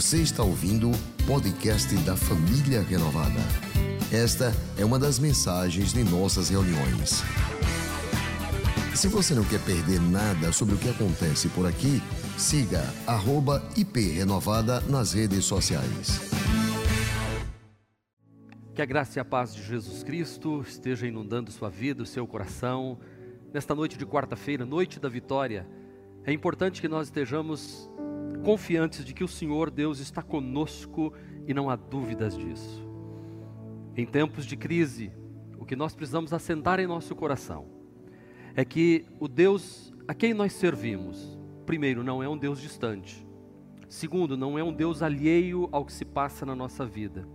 Você está ouvindo o podcast da Família Renovada. Esta é uma das mensagens de nossas reuniões. Se você não quer perder nada sobre o que acontece por aqui, siga @iprenovada nas redes sociais. Que a graça e a paz de Jesus Cristo esteja inundando sua vida, o seu coração. Nesta noite de quarta-feira, noite da vitória, é importante que nós estejamos confiantes de que o Senhor Deus está conosco e não há dúvidas disso. Em tempos de crise, o que nós precisamos assentar em nosso coração é que o Deus a quem nós servimos, primeiro, não é um Deus distante. Segundo, não é um Deus alheio ao que se passa na nossa vida.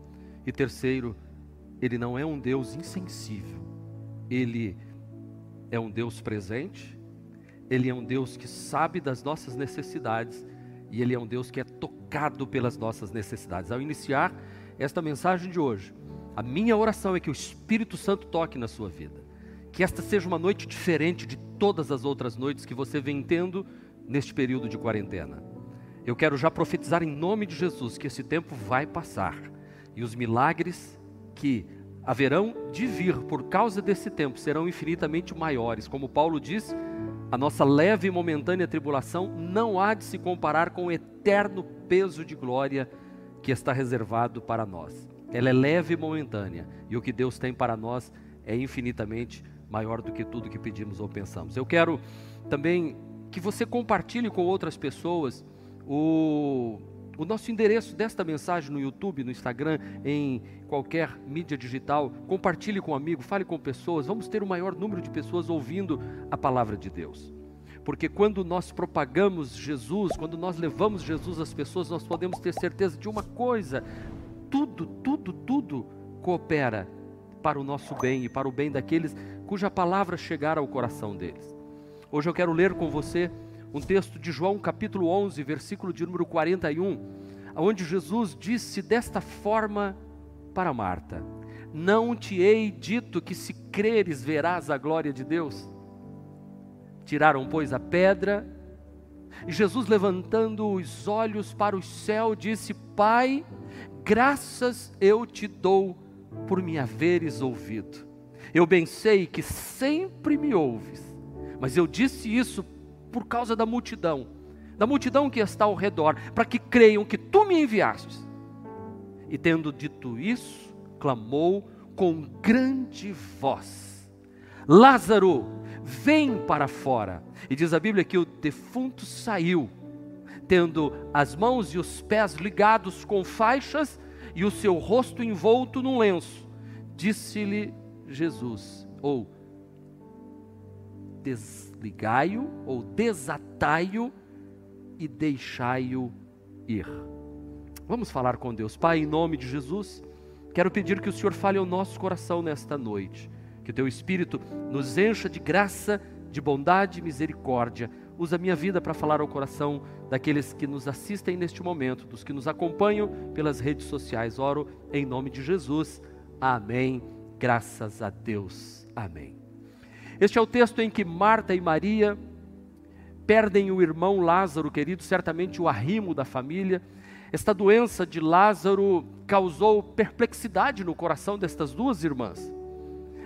E terceiro, ele não é um Deus insensível. Ele é um Deus presente, ele é um Deus que sabe das nossas necessidades e Ele é um Deus que é tocado pelas nossas necessidades. Ao iniciar esta mensagem de hoje, a minha oração é que o Espírito Santo toque na sua vida. Que esta seja uma noite diferente de todas as outras noites que você vem tendo neste período de quarentena. Eu quero já profetizar em nome de Jesus que esse tempo vai passar e os milagres que haverão de vir por causa desse tempo serão infinitamente maiores. Como Paulo diz, a nossa leve e momentânea tribulação não há de se comparar com o eterno peso de glória que está reservado para nós. Ela é leve e momentânea, e o que Deus tem para nós é infinitamente maior do que tudo que pedimos ou pensamos. Eu quero também que você compartilhe com outras pessoas o o nosso endereço desta mensagem no YouTube, no Instagram, em qualquer mídia digital, compartilhe com um amigo, fale com pessoas, vamos ter o maior número de pessoas ouvindo a palavra de Deus. Porque quando nós propagamos Jesus, quando nós levamos Jesus às pessoas, nós podemos ter certeza de uma coisa: tudo, tudo, tudo coopera para o nosso bem e para o bem daqueles cuja palavra chegar ao coração deles. Hoje eu quero ler com você um texto de João capítulo 11, versículo de número 41, onde Jesus disse desta forma para Marta: Não te hei dito que se creres verás a glória de Deus? Tiraram, pois, a pedra, e Jesus, levantando os olhos para o céu, disse: Pai, graças eu te dou por me haveres ouvido. Eu bem sei que sempre me ouves, mas eu disse isso por causa da multidão, da multidão que está ao redor, para que creiam que tu me enviaste. E tendo dito isso, clamou com grande voz: Lázaro, vem para fora. E diz a Bíblia que o defunto saiu, tendo as mãos e os pés ligados com faixas e o seu rosto envolto num lenço. Disse-lhe Jesus, ou desligai-o ou desatai-o e deixai-o ir. Vamos falar com Deus. Pai, em nome de Jesus, quero pedir que o Senhor fale ao nosso coração nesta noite. Que o teu Espírito nos encha de graça, de bondade e misericórdia. Usa a minha vida para falar ao coração daqueles que nos assistem neste momento, dos que nos acompanham pelas redes sociais. Oro em nome de Jesus. Amém. Graças a Deus. Amém. Este é o texto em que Marta e Maria perdem o irmão Lázaro, querido, certamente o arrimo da família. Esta doença de Lázaro causou perplexidade no coração destas duas irmãs.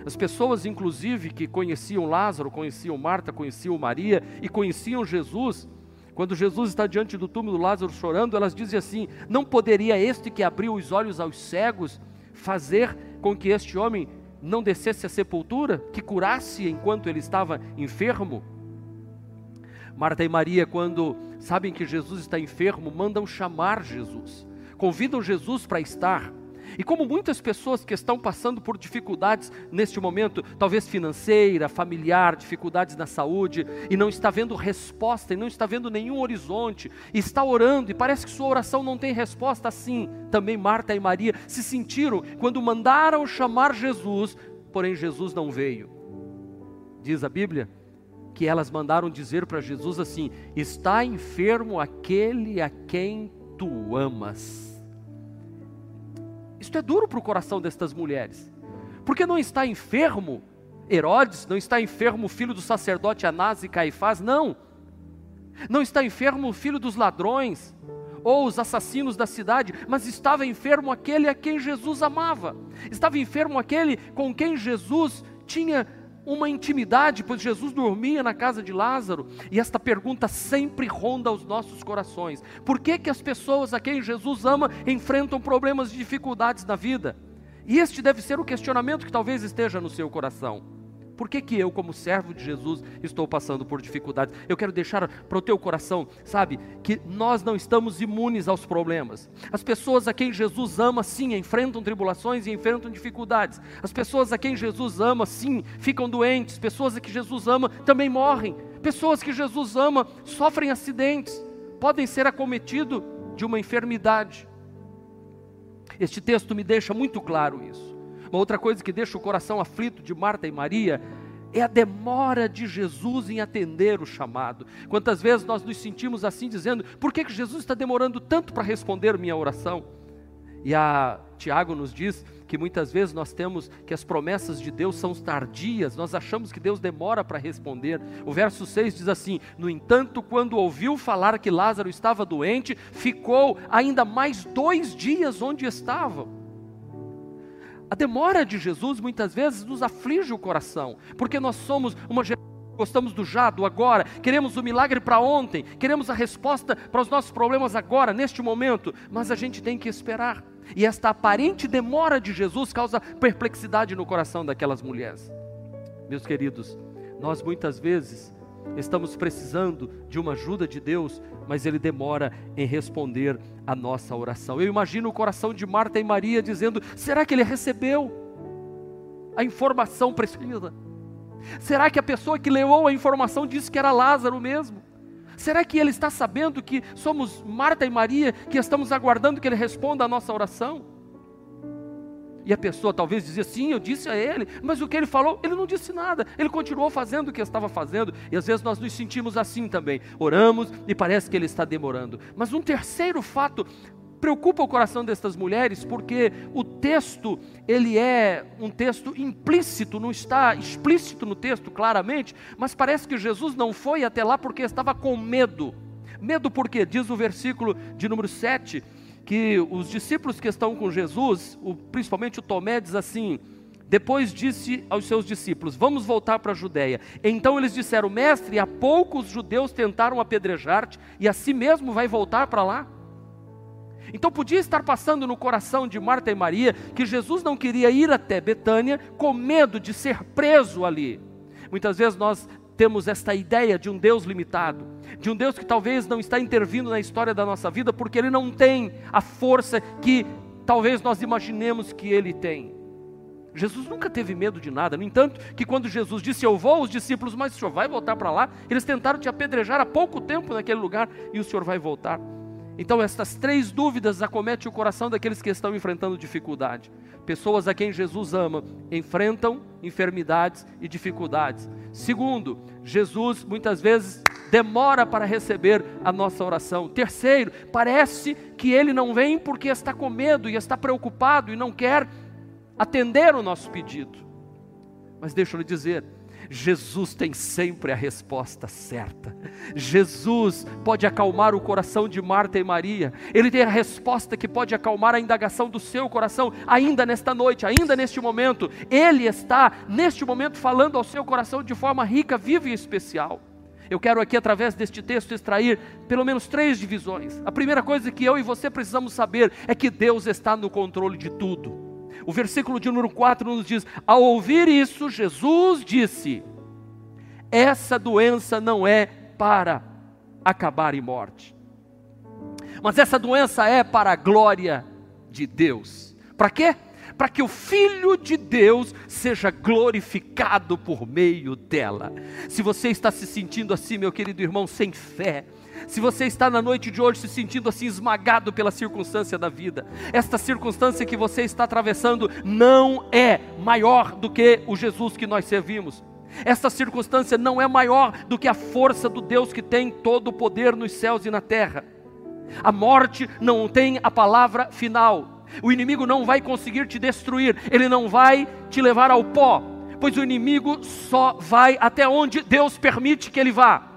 As pessoas, inclusive, que conheciam Lázaro, conheciam Marta, conheciam Maria e conheciam Jesus, quando Jesus está diante do túmulo Lázaro chorando, elas dizem assim: Não poderia este que abriu os olhos aos cegos fazer com que este homem não descesse à sepultura, que curasse enquanto ele estava enfermo. Marta e Maria, quando sabem que Jesus está enfermo, mandam chamar Jesus, convidam Jesus para estar. E como muitas pessoas que estão passando por dificuldades neste momento, talvez financeira, familiar, dificuldades na saúde, e não está vendo resposta, e não está vendo nenhum horizonte, e está orando, e parece que sua oração não tem resposta, assim também Marta e Maria se sentiram quando mandaram chamar Jesus, porém Jesus não veio. Diz a Bíblia que elas mandaram dizer para Jesus assim: Está enfermo aquele a quem tu amas. Isto é duro para o coração destas mulheres. Porque não está enfermo Herodes, não está enfermo o filho do sacerdote Anás e Caifás, não. Não está enfermo o filho dos ladrões, ou os assassinos da cidade, mas estava enfermo aquele a quem Jesus amava. Estava enfermo aquele com quem Jesus tinha uma intimidade, pois Jesus dormia na casa de Lázaro, e esta pergunta sempre ronda os nossos corações: por que, que as pessoas a quem Jesus ama enfrentam problemas e dificuldades na vida? E este deve ser o questionamento que talvez esteja no seu coração. Por que, que eu, como servo de Jesus, estou passando por dificuldades? Eu quero deixar para o teu coração, sabe, que nós não estamos imunes aos problemas. As pessoas a quem Jesus ama, sim, enfrentam tribulações e enfrentam dificuldades. As pessoas a quem Jesus ama, sim, ficam doentes. Pessoas a que Jesus ama também morrem. Pessoas que Jesus ama sofrem acidentes, podem ser acometidos de uma enfermidade. Este texto me deixa muito claro isso. Uma outra coisa que deixa o coração aflito de Marta e Maria é a demora de Jesus em atender o chamado. Quantas vezes nós nos sentimos assim, dizendo: por que, que Jesus está demorando tanto para responder minha oração? E a Tiago nos diz que muitas vezes nós temos que as promessas de Deus são tardias, nós achamos que Deus demora para responder. O verso 6 diz assim: No entanto, quando ouviu falar que Lázaro estava doente, ficou ainda mais dois dias onde estava. A demora de Jesus muitas vezes nos aflige o coração, porque nós somos uma geração gostamos do já, do agora, queremos o milagre para ontem, queremos a resposta para os nossos problemas agora, neste momento, mas a gente tem que esperar. E esta aparente demora de Jesus causa perplexidade no coração daquelas mulheres. Meus queridos, nós muitas vezes estamos precisando de uma ajuda de Deus, mas Ele demora em responder a nossa oração. Eu imagino o coração de Marta e Maria dizendo: será que ele recebeu a informação precisa? Será que a pessoa que levou a informação disse que era Lázaro mesmo? Será que ele está sabendo que somos Marta e Maria que estamos aguardando que ele responda a nossa oração? E a pessoa talvez dizia, sim, eu disse a ele, mas o que ele falou, ele não disse nada, ele continuou fazendo o que estava fazendo, e às vezes nós nos sentimos assim também, oramos e parece que ele está demorando. Mas um terceiro fato preocupa o coração destas mulheres, porque o texto, ele é um texto implícito, não está explícito no texto claramente, mas parece que Jesus não foi até lá porque estava com medo. Medo porque, diz o versículo de número 7, que os discípulos que estão com Jesus, o, principalmente o Tomé, diz assim: depois disse aos seus discípulos: Vamos voltar para a Judéia. Então eles disseram: Mestre, há pouco os judeus tentaram apedrejar-te, e assim mesmo vai voltar para lá? Então podia estar passando no coração de Marta e Maria que Jesus não queria ir até Betânia com medo de ser preso ali. Muitas vezes nós temos esta ideia de um Deus limitado, de um Deus que talvez não está intervindo na história da nossa vida porque ele não tem a força que talvez nós imaginemos que ele tem. Jesus nunca teve medo de nada, no entanto, que quando Jesus disse eu vou, os discípulos, mas o senhor vai voltar para lá? Eles tentaram te apedrejar há pouco tempo naquele lugar e o senhor vai voltar. Então, estas três dúvidas acometem o coração daqueles que estão enfrentando dificuldade. Pessoas a quem Jesus ama enfrentam enfermidades e dificuldades. Segundo, Jesus muitas vezes demora para receber a nossa oração. Terceiro, parece que ele não vem porque está com medo e está preocupado e não quer atender o nosso pedido. Mas deixa eu lhe dizer, Jesus tem sempre a resposta certa. Jesus pode acalmar o coração de Marta e Maria. Ele tem a resposta que pode acalmar a indagação do seu coração, ainda nesta noite, ainda neste momento. Ele está, neste momento, falando ao seu coração de forma rica, viva e especial. Eu quero aqui, através deste texto, extrair pelo menos três divisões. A primeira coisa que eu e você precisamos saber é que Deus está no controle de tudo. O versículo de número 4 nos diz: Ao ouvir isso, Jesus disse: Essa doença não é para acabar em morte, mas essa doença é para a glória de Deus. Para quê? Para que o Filho de Deus seja glorificado por meio dela. Se você está se sentindo assim, meu querido irmão, sem fé, se você está na noite de hoje se sentindo assim esmagado pela circunstância da vida, esta circunstância que você está atravessando não é maior do que o Jesus que nós servimos. Esta circunstância não é maior do que a força do Deus que tem todo o poder nos céus e na terra. A morte não tem a palavra final. O inimigo não vai conseguir te destruir, ele não vai te levar ao pó, pois o inimigo só vai até onde Deus permite que ele vá.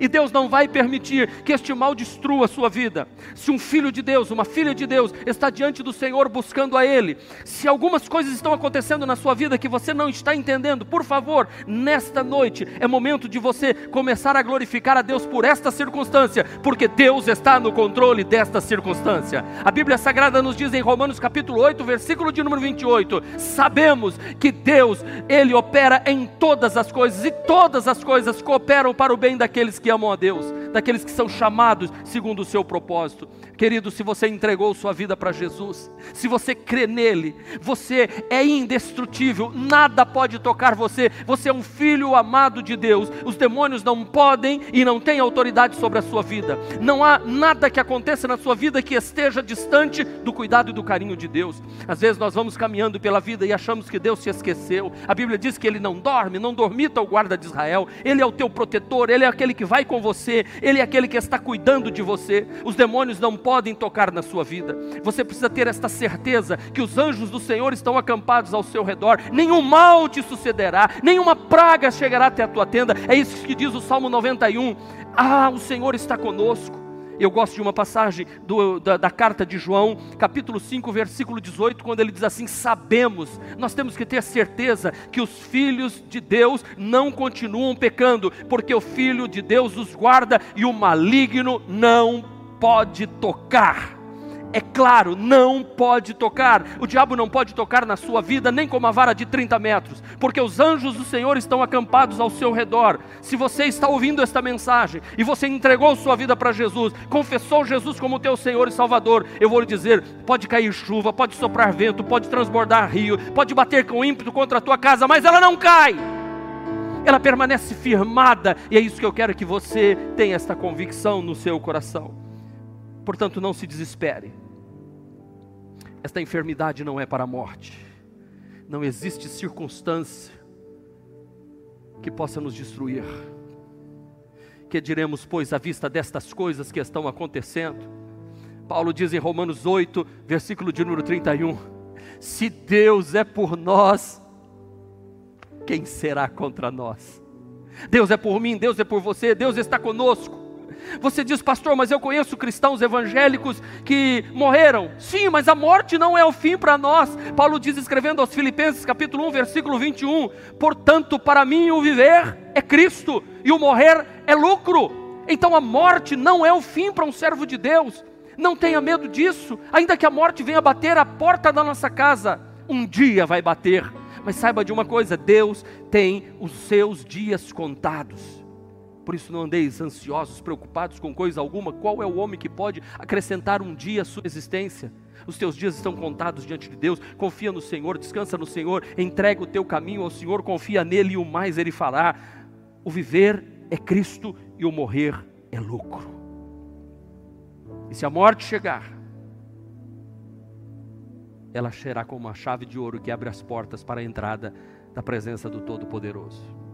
E Deus não vai permitir que este mal destrua a sua vida. Se um filho de Deus, uma filha de Deus, está diante do Senhor buscando a Ele, se algumas coisas estão acontecendo na sua vida que você não está entendendo, por favor, nesta noite é momento de você começar a glorificar a Deus por esta circunstância, porque Deus está no controle desta circunstância. A Bíblia Sagrada nos diz em Romanos capítulo 8, versículo de número 28, sabemos que Deus, Ele opera em todas as coisas e todas as coisas cooperam para o bem daqueles daqueles que amam a Deus, daqueles que são chamados segundo o seu propósito. Querido, se você entregou sua vida para Jesus, se você crê nele, você é indestrutível, nada pode tocar você. Você é um filho amado de Deus. Os demônios não podem e não têm autoridade sobre a sua vida. Não há nada que aconteça na sua vida que esteja distante do cuidado e do carinho de Deus. Às vezes nós vamos caminhando pela vida e achamos que Deus se esqueceu. A Bíblia diz que ele não dorme, não dormita o guarda de Israel. Ele é o teu protetor, ele é aquele que vai com você, ele é aquele que está cuidando de você. Os demônios não podem tocar na sua vida. Você precisa ter esta certeza que os anjos do Senhor estão acampados ao seu redor, nenhum mal te sucederá, nenhuma praga chegará até a tua tenda. É isso que diz o Salmo 91. Ah, o Senhor está conosco. Eu gosto de uma passagem do, da, da, carta de João, capítulo 5, versículo 18, quando ele diz assim: Sabemos, nós temos que ter certeza que os filhos de Deus não continuam pecando, porque o Filho de Deus os guarda e o maligno não pode tocar. É claro, não pode tocar. O diabo não pode tocar na sua vida nem com uma vara de 30 metros, porque os anjos do Senhor estão acampados ao seu redor. Se você está ouvindo esta mensagem e você entregou sua vida para Jesus, confessou Jesus como teu Senhor e Salvador, eu vou lhe dizer: pode cair chuva, pode soprar vento, pode transbordar rio, pode bater com ímpeto contra a tua casa, mas ela não cai ela permanece firmada, e é isso que eu quero que você tenha esta convicção no seu coração. Portanto, não se desespere. Esta enfermidade não é para a morte. Não existe circunstância que possa nos destruir. Que diremos, pois, à vista destas coisas que estão acontecendo? Paulo diz em Romanos 8, versículo de número 31: Se Deus é por nós, quem será contra nós? Deus é por mim, Deus é por você, Deus está conosco. Você diz, pastor, mas eu conheço cristãos evangélicos que morreram. Sim, mas a morte não é o fim para nós. Paulo diz, escrevendo aos Filipenses, capítulo 1, versículo 21, portanto, para mim o viver é Cristo e o morrer é lucro. Então a morte não é o fim para um servo de Deus. Não tenha medo disso, ainda que a morte venha bater a porta da nossa casa, um dia vai bater. Mas saiba de uma coisa: Deus tem os seus dias contados. Por isso não andeis ansiosos, preocupados com coisa alguma. Qual é o homem que pode acrescentar um dia à sua existência? Os teus dias estão contados diante de Deus. Confia no Senhor, descansa no Senhor, entrega o teu caminho ao Senhor, confia nele e o mais ele fará. O viver é Cristo e o morrer é lucro. E se a morte chegar, ela será como uma chave de ouro que abre as portas para a entrada da presença do Todo-Poderoso.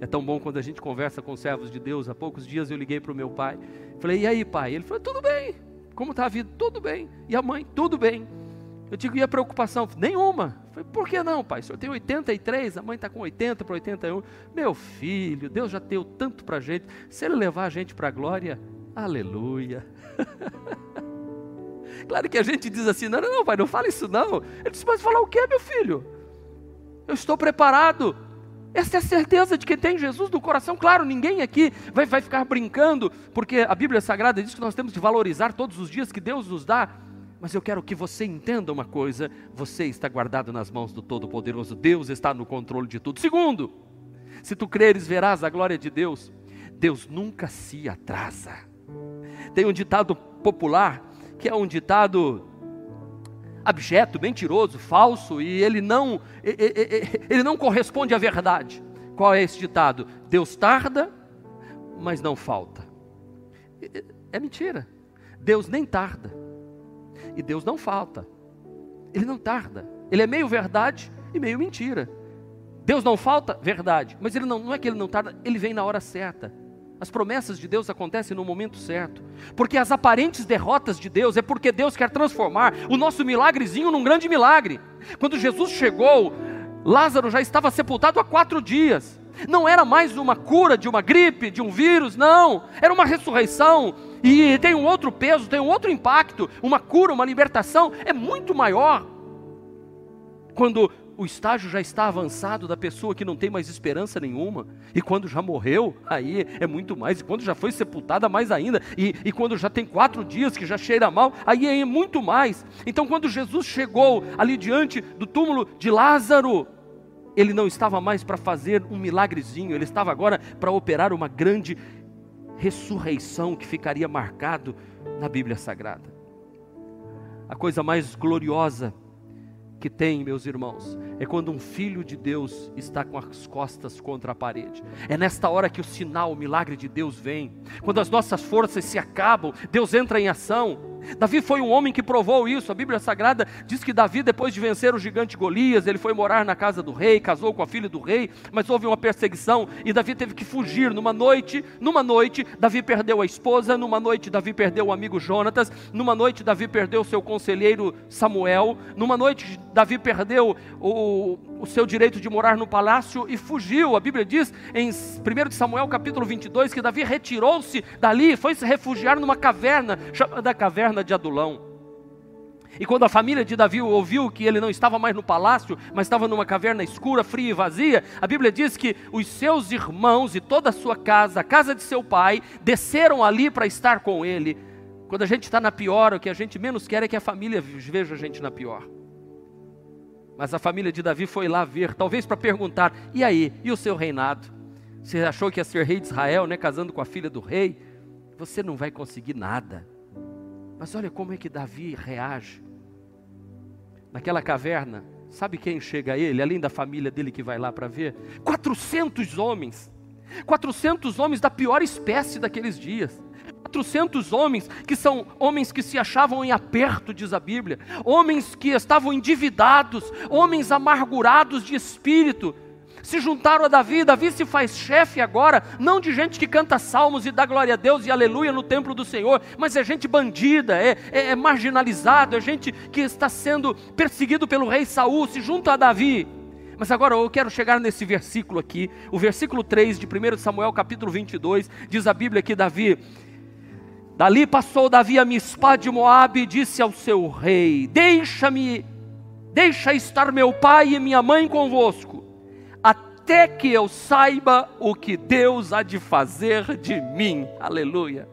É tão bom quando a gente conversa com servos de Deus. Há poucos dias eu liguei para o meu pai. Falei, e aí, pai? Ele falou, tudo bem. Como está a vida? Tudo bem. E a mãe? Tudo bem. Eu digo, e a preocupação? Nenhuma. Falei, por que não, pai? O senhor tem 83, a mãe está com 80 para 81. Meu filho, Deus já deu tanto para a gente. Se ele levar a gente para a glória, aleluia. claro que a gente diz assim, não, não, não, pai, não fala isso não. Ele disse, mas falar o que, meu filho? Eu estou preparado. Essa é a certeza de que tem Jesus no coração. Claro, ninguém aqui vai, vai ficar brincando, porque a Bíblia Sagrada diz que nós temos de valorizar todos os dias que Deus nos dá. Mas eu quero que você entenda uma coisa: você está guardado nas mãos do Todo-Poderoso, Deus está no controle de tudo. Segundo, se tu creres, verás a glória de Deus. Deus nunca se atrasa. Tem um ditado popular, que é um ditado abjeto, mentiroso, falso e ele não ele não corresponde à verdade. Qual é esse ditado? Deus tarda, mas não falta. É mentira. Deus nem tarda. E Deus não falta. Ele não tarda. Ele é meio verdade e meio mentira. Deus não falta, verdade, mas ele não, não é que ele não tarda, ele vem na hora certa. As promessas de Deus acontecem no momento certo. Porque as aparentes derrotas de Deus é porque Deus quer transformar o nosso milagrezinho num grande milagre. Quando Jesus chegou, Lázaro já estava sepultado há quatro dias. Não era mais uma cura de uma gripe, de um vírus, não. Era uma ressurreição. E tem um outro peso, tem um outro impacto. Uma cura, uma libertação é muito maior. Quando o estágio já está avançado da pessoa que não tem mais esperança nenhuma, e quando já morreu, aí é muito mais, e quando já foi sepultada, mais ainda, e, e quando já tem quatro dias que já cheira mal, aí é muito mais. Então, quando Jesus chegou ali diante do túmulo de Lázaro, ele não estava mais para fazer um milagrezinho, ele estava agora para operar uma grande ressurreição que ficaria marcado na Bíblia Sagrada. A coisa mais gloriosa que tem, meus irmãos, é quando um filho de Deus está com as costas contra a parede. É nesta hora que o sinal, o milagre de Deus vem. Quando as nossas forças se acabam, Deus entra em ação. Davi foi um homem que provou isso. A Bíblia Sagrada diz que Davi, depois de vencer o gigante Golias, ele foi morar na casa do rei, casou com a filha do rei, mas houve uma perseguição e Davi teve que fugir. Numa noite, numa noite, Davi perdeu a esposa, numa noite Davi perdeu o amigo Jonatas, numa noite Davi perdeu o seu conselheiro Samuel, numa noite Davi perdeu o, o seu direito de morar no palácio e fugiu. A Bíblia diz em 1 Samuel capítulo 22 que Davi retirou-se dali foi se refugiar numa caverna, chamada caverna de Adulão. E quando a família de Davi ouviu que ele não estava mais no palácio, mas estava numa caverna escura, fria e vazia, a Bíblia diz que os seus irmãos e toda a sua casa, a casa de seu pai, desceram ali para estar com ele. Quando a gente está na pior, o que a gente menos quer é que a família veja a gente na pior. Mas a família de Davi foi lá ver, talvez para perguntar: e aí, e o seu reinado? Você achou que ia ser rei de Israel, né, casando com a filha do rei? Você não vai conseguir nada. Mas olha como é que Davi reage. Naquela caverna, sabe quem chega a ele, além da família dele que vai lá para ver? 400 homens. 400 homens da pior espécie daqueles dias. 400 homens, que são homens que se achavam em aperto, diz a Bíblia, homens que estavam endividados, homens amargurados de espírito, se juntaram a Davi, Davi se faz chefe agora, não de gente que canta salmos e dá glória a Deus e aleluia no templo do Senhor, mas é gente bandida, é, é, é marginalizado, é gente que está sendo perseguido pelo rei Saul, se junta a Davi. Mas agora eu quero chegar nesse versículo aqui, o versículo 3 de 1 Samuel capítulo 22, diz a Bíblia que Davi Dali passou Davi a Mispá de Moabe e disse ao seu rei: Deixa-me, deixa estar meu pai e minha mãe convosco, até que eu saiba o que Deus há de fazer de mim. Aleluia.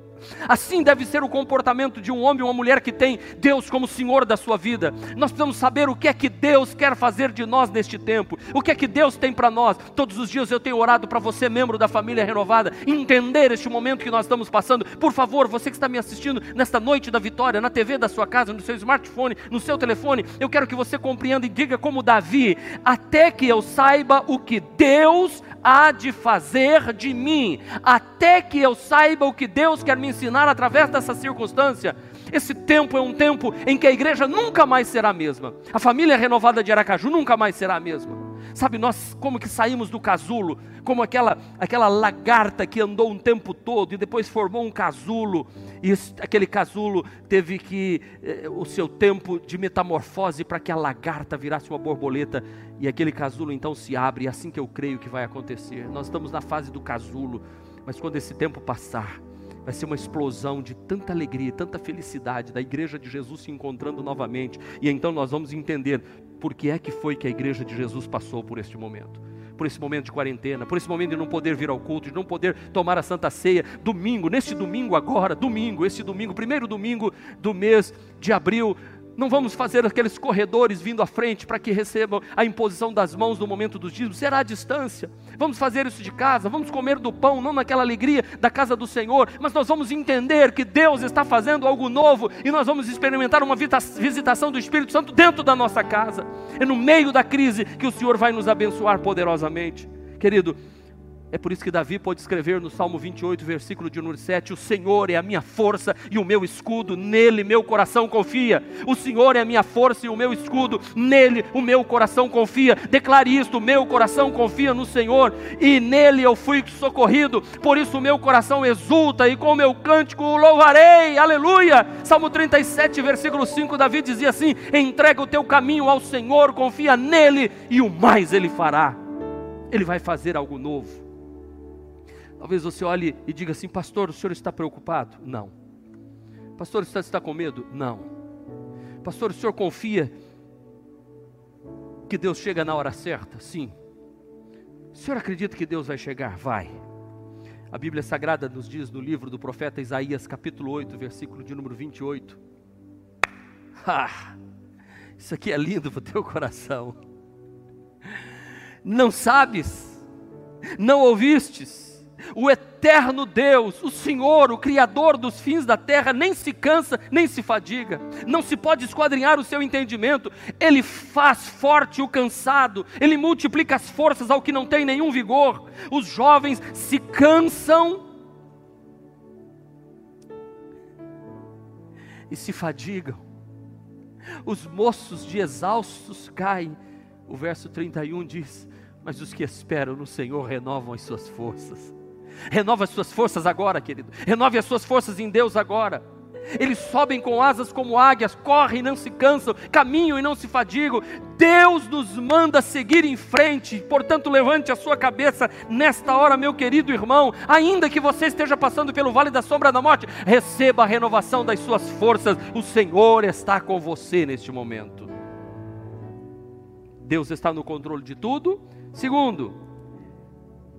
Assim deve ser o comportamento de um homem ou uma mulher que tem Deus como Senhor da sua vida. Nós precisamos saber o que é que Deus quer fazer de nós neste tempo, o que é que Deus tem para nós. Todos os dias eu tenho orado para você, membro da família renovada, entender este momento que nós estamos passando. Por favor, você que está me assistindo nesta noite da vitória, na TV da sua casa, no seu smartphone, no seu telefone, eu quero que você compreenda e diga como Davi, até que eu saiba o que Deus há de fazer de mim, até que eu saiba o que Deus quer me ensinar através dessa circunstância. Esse tempo é um tempo em que a igreja nunca mais será a mesma, a família renovada de Aracaju nunca mais será a mesma. Sabe, nós como que saímos do casulo, como aquela, aquela lagarta que andou um tempo todo e depois formou um casulo, e aquele casulo teve que, eh, o seu tempo de metamorfose para que a lagarta virasse uma borboleta, e aquele casulo então se abre, e é assim que eu creio que vai acontecer. Nós estamos na fase do casulo, mas quando esse tempo passar, vai ser uma explosão de tanta alegria, tanta felicidade da igreja de Jesus se encontrando novamente. E então nós vamos entender por que é que foi que a igreja de Jesus passou por este momento. Por esse momento de quarentena, por esse momento de não poder vir ao culto, de não poder tomar a Santa Ceia, domingo, neste domingo agora, domingo, esse domingo, primeiro domingo do mês de abril, não vamos fazer aqueles corredores vindo à frente para que recebam a imposição das mãos no momento dos dízimos, será à distância. Vamos fazer isso de casa, vamos comer do pão, não naquela alegria da casa do Senhor, mas nós vamos entender que Deus está fazendo algo novo e nós vamos experimentar uma visitação do Espírito Santo dentro da nossa casa. É no meio da crise que o Senhor vai nos abençoar poderosamente. Querido, é por isso que Davi pode escrever no Salmo 28, versículo de número 7: O Senhor é a minha força e o meu escudo, nele meu coração confia. O Senhor é a minha força e o meu escudo, nele o meu coração confia. Declare isto: meu coração confia no Senhor e nele eu fui socorrido. Por isso o meu coração exulta e com o meu cântico o louvarei. Aleluia! Salmo 37, versículo 5, Davi dizia assim: Entrega o teu caminho ao Senhor, confia nele e o mais ele fará. Ele vai fazer algo novo. Talvez você olhe e diga assim, pastor, o senhor está preocupado? Não. Pastor, você está com medo? Não. Pastor, o senhor confia que Deus chega na hora certa? Sim. O senhor acredita que Deus vai chegar? Vai. A Bíblia Sagrada nos diz no livro do profeta Isaías, capítulo 8, versículo de número 28. Ah, isso aqui é lindo para o teu coração. Não sabes, não ouvistes, o eterno Deus, o Senhor, o Criador dos fins da terra, nem se cansa, nem se fadiga, não se pode esquadrinhar o seu entendimento, ele faz forte o cansado, ele multiplica as forças ao que não tem nenhum vigor. Os jovens se cansam e se fadigam, os moços de exaustos caem. O verso 31 diz: Mas os que esperam no Senhor renovam as suas forças. Renova as suas forças agora, querido. Renove as suas forças em Deus agora. Eles sobem com asas como águias, correm e não se cansam, caminham e não se fadigam. Deus nos manda seguir em frente, portanto, levante a sua cabeça nesta hora, meu querido irmão. Ainda que você esteja passando pelo vale da sombra da morte, receba a renovação das suas forças. O Senhor está com você neste momento. Deus está no controle de tudo. Segundo,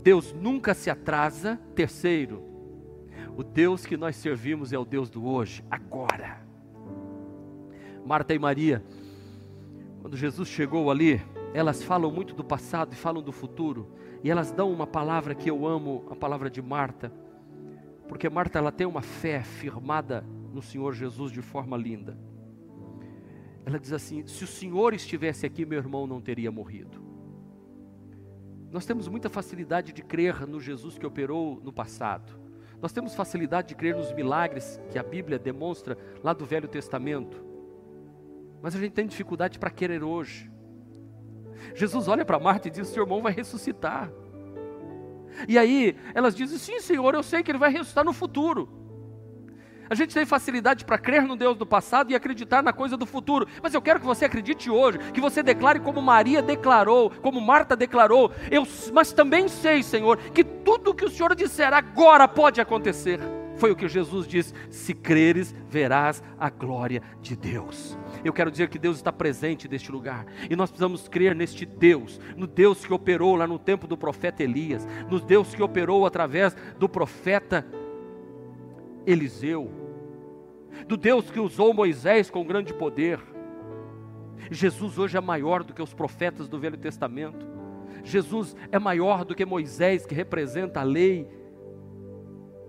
Deus nunca se atrasa. Terceiro, o Deus que nós servimos é o Deus do hoje, agora. Marta e Maria, quando Jesus chegou ali, elas falam muito do passado e falam do futuro, e elas dão uma palavra que eu amo, a palavra de Marta, porque Marta ela tem uma fé firmada no Senhor Jesus de forma linda. Ela diz assim: se o Senhor estivesse aqui, meu irmão não teria morrido. Nós temos muita facilidade de crer no Jesus que operou no passado. Nós temos facilidade de crer nos milagres que a Bíblia demonstra lá do Velho Testamento. Mas a gente tem dificuldade para querer hoje. Jesus olha para Marta e diz: Seu irmão vai ressuscitar. E aí elas dizem: Sim, Senhor, eu sei que ele vai ressuscitar no futuro. A gente tem facilidade para crer no Deus do passado e acreditar na coisa do futuro. Mas eu quero que você acredite hoje, que você declare como Maria declarou, como Marta declarou. Eu, mas também sei, Senhor, que tudo que o Senhor disser agora pode acontecer. Foi o que Jesus disse: se creres, verás a glória de Deus. Eu quero dizer que Deus está presente neste lugar. E nós precisamos crer neste Deus, no Deus que operou lá no tempo do profeta Elias, no Deus que operou através do profeta Eliseu do Deus que usou Moisés com grande poder. Jesus hoje é maior do que os profetas do Velho Testamento. Jesus é maior do que Moisés, que representa a lei.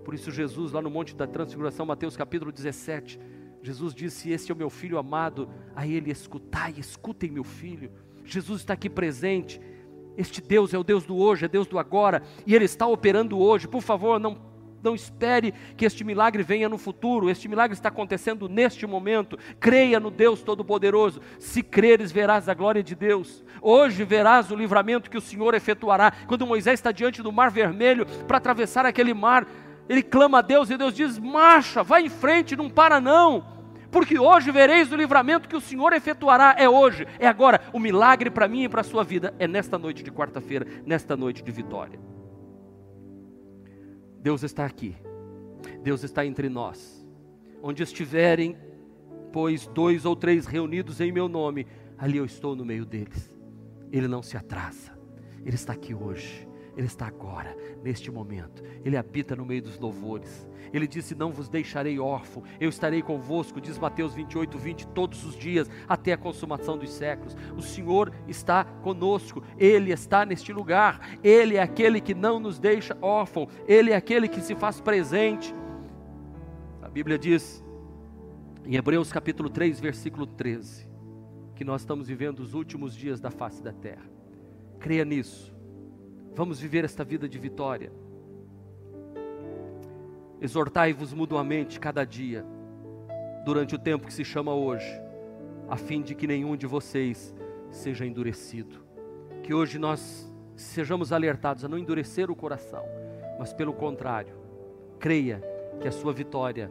Por isso, Jesus, lá no Monte da Transfiguração, Mateus capítulo 17, Jesus disse: Este é o meu filho amado, a ele escutai, escutem meu filho. Jesus está aqui presente. Este Deus é o Deus do hoje, é Deus do agora, e Ele está operando hoje. Por favor, não não espere que este milagre venha no futuro, este milagre está acontecendo neste momento. Creia no Deus Todo-Poderoso. Se creres, verás a glória de Deus. Hoje verás o livramento que o Senhor efetuará. Quando Moisés está diante do mar vermelho para atravessar aquele mar, ele clama a Deus e Deus diz: Marcha, vai em frente, não para não porque hoje vereis o livramento que o Senhor efetuará. É hoje, é agora. O milagre para mim e para a sua vida é nesta noite de quarta-feira, nesta noite de vitória. Deus está aqui, Deus está entre nós. Onde estiverem, pois, dois ou três reunidos em meu nome, ali eu estou no meio deles. Ele não se atrasa, Ele está aqui hoje. Ele está agora, neste momento. Ele habita no meio dos louvores. Ele disse: Não vos deixarei órfão, eu estarei convosco, diz Mateus 28, 20, todos os dias, até a consumação dos séculos. O Senhor está conosco, Ele está neste lugar. Ele é aquele que não nos deixa órfão, Ele é aquele que se faz presente. A Bíblia diz, em Hebreus capítulo 3, versículo 13, que nós estamos vivendo os últimos dias da face da terra. Creia nisso Vamos viver esta vida de vitória. Exortai-vos mutuamente cada dia, durante o tempo que se chama hoje, a fim de que nenhum de vocês seja endurecido. Que hoje nós sejamos alertados a não endurecer o coração, mas pelo contrário, creia que a sua vitória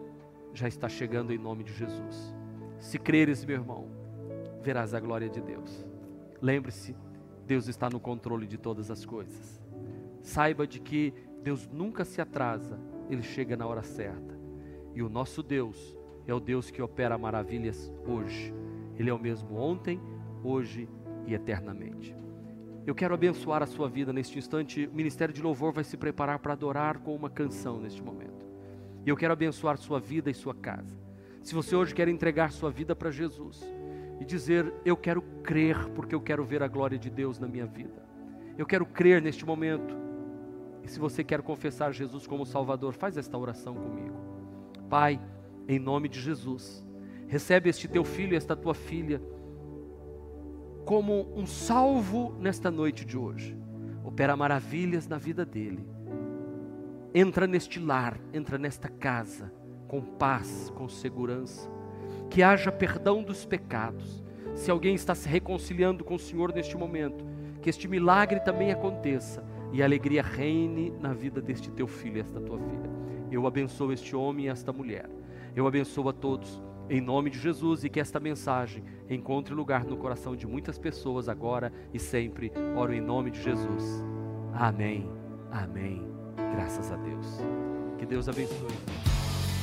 já está chegando em nome de Jesus. Se creres, meu irmão, verás a glória de Deus. Lembre-se Deus está no controle de todas as coisas. Saiba de que Deus nunca se atrasa, ele chega na hora certa. E o nosso Deus é o Deus que opera maravilhas hoje. Ele é o mesmo ontem, hoje e eternamente. Eu quero abençoar a sua vida neste instante. O Ministério de Louvor vai se preparar para adorar com uma canção neste momento. E eu quero abençoar sua vida e sua casa. Se você hoje quer entregar sua vida para Jesus e dizer: Eu quero crer porque eu quero ver a glória de Deus na minha vida. Eu quero crer neste momento e se você quer confessar Jesus como Salvador, faz esta oração comigo. Pai, em nome de Jesus, recebe este teu filho e esta tua filha como um salvo nesta noite de hoje. Opera maravilhas na vida dele. Entra neste lar, entra nesta casa com paz, com segurança. Que haja perdão dos pecados. Se alguém está se reconciliando com o Senhor neste momento, que este milagre também aconteça e a alegria reine na vida deste teu filho e esta tua filha. Eu abençoo este homem e esta mulher. Eu abençoo a todos em nome de Jesus e que esta mensagem encontre lugar no coração de muitas pessoas agora e sempre. Oro em nome de Jesus. Amém. Amém. Graças a Deus. Que Deus abençoe.